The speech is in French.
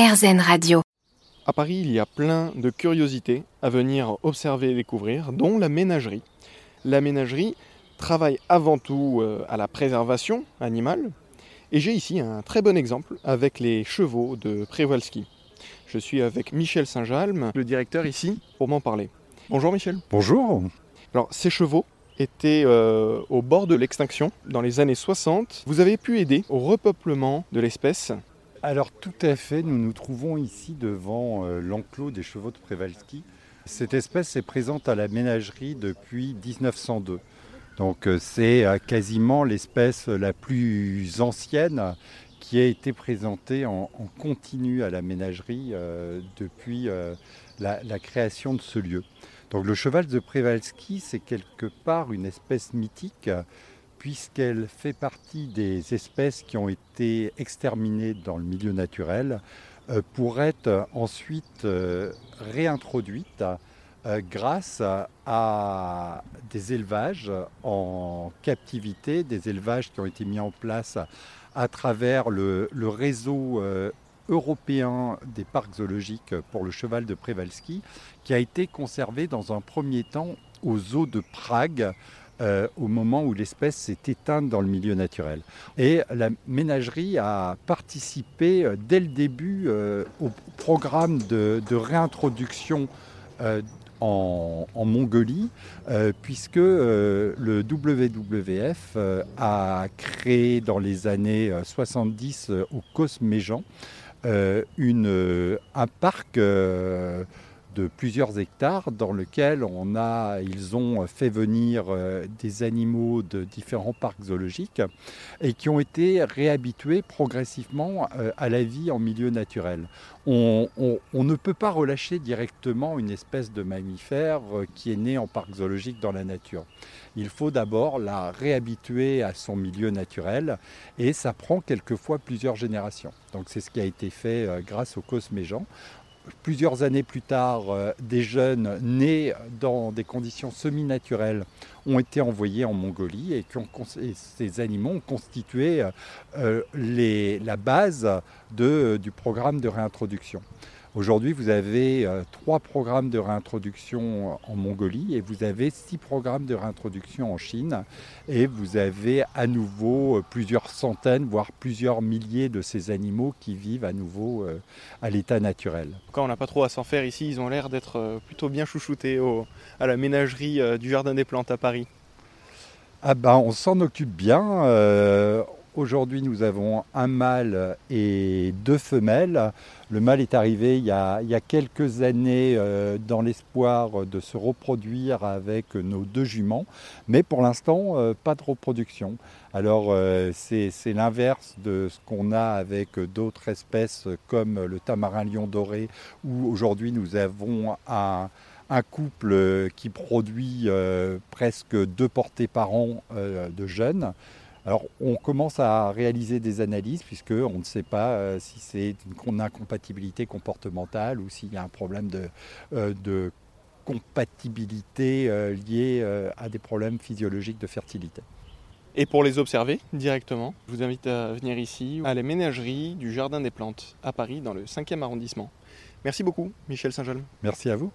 RZN Radio. À Paris, il y a plein de curiosités à venir observer et découvrir, dont la ménagerie. La ménagerie travaille avant tout euh, à la préservation animale, et j'ai ici un très bon exemple avec les chevaux de Przewalski. Je suis avec Michel Saint-Jalm, le directeur ici, pour m'en parler. Bonjour Michel. Bonjour. Alors, ces chevaux étaient euh, au bord de l'extinction dans les années 60. Vous avez pu aider au repeuplement de l'espèce. Alors tout à fait, nous nous trouvons ici devant euh, l'enclos des chevaux de Przewalski. Cette espèce est présente à la ménagerie depuis 1902. Donc euh, c'est euh, quasiment l'espèce la plus ancienne qui a été présentée en, continu à la ménagerie depuis la, création de ce lieu. Donc le cheval de Przewalski, c'est quelque part une espèce mythique puisqu'elle fait partie des espèces qui ont été exterminées dans le milieu naturel euh, pour être ensuite euh, réintroduites euh, grâce à des élevages en captivité, des élevages qui ont été mis en place à travers le, réseau européen des parcs zoologiques pour le cheval de Przewalski, qui a été conservé dans un premier temps aux zoos de Prague euh, au moment où l'espèce s'est éteinte dans le milieu naturel. Et la ménagerie a participé euh, dès le début euh, au programme de, réintroduction en, Mongolie, puisque le WWF a créé dans les années 70 au Cosméjean une, un parc de plusieurs hectares dans lequel on a, ils ont fait venir euh, des animaux de différents parcs zoologiques et qui ont été réhabitués progressivement euh, à la vie en milieu naturel. On, ne peut pas relâcher directement une espèce de mammifère euh, qui est née en parc zoologique dans la nature. Il faut d'abord la réhabituer à son milieu naturel et ça prend quelquefois plusieurs générations. Donc c'est ce qui a été fait grâce au Cosméjean plusieurs années plus tard, euh, des jeunes nés dans des conditions semi-naturelles ont été envoyés en Mongolie et, ces animaux ont constitué euh, les, la base du programme de réintroduction. Aujourd'hui, vous avez euh, trois programmes de réintroduction en Mongolie et vous avez six programmes de réintroduction en Chine. Et vous avez à nouveau euh, plusieurs centaines, voire plusieurs milliers de ces animaux qui vivent à nouveau euh, à l'état naturel. Quand on n'a pas trop à s'en faire ici, ils ont l'air d'être plutôt bien chouchoutés au, à la ménagerie du Jardin des Plantes à Paris. Ah ben, on s'en occupe bien. Euh, Aujourd'hui, nous avons un mâle et deux femelles. Le mâle est arrivé il y a, quelques années euh, dans l'espoir de se reproduire avec nos deux juments, mais pour l'instant, euh, pas de reproduction. Alors, euh, c'est l'inverse de ce qu'on a avec d'autres espèces comme le tamarin lion doré, où aujourd'hui nous avons un, couple qui produit presque deux portées par an de jeunes. Alors, on commence à réaliser des analyses puisqu'on ne sait pas euh, si c'est une incompatibilité comportementale ou s'il y a un problème de, euh, de compatibilité euh, lié à des problèmes physiologiques de fertilité. Et pour les observer directement, je vous invite à venir ici, à la ménagerie du Jardin des Plantes, à Paris, dans le 5e arrondissement. Merci beaucoup, Michel Saint-Jalm. Merci à vous.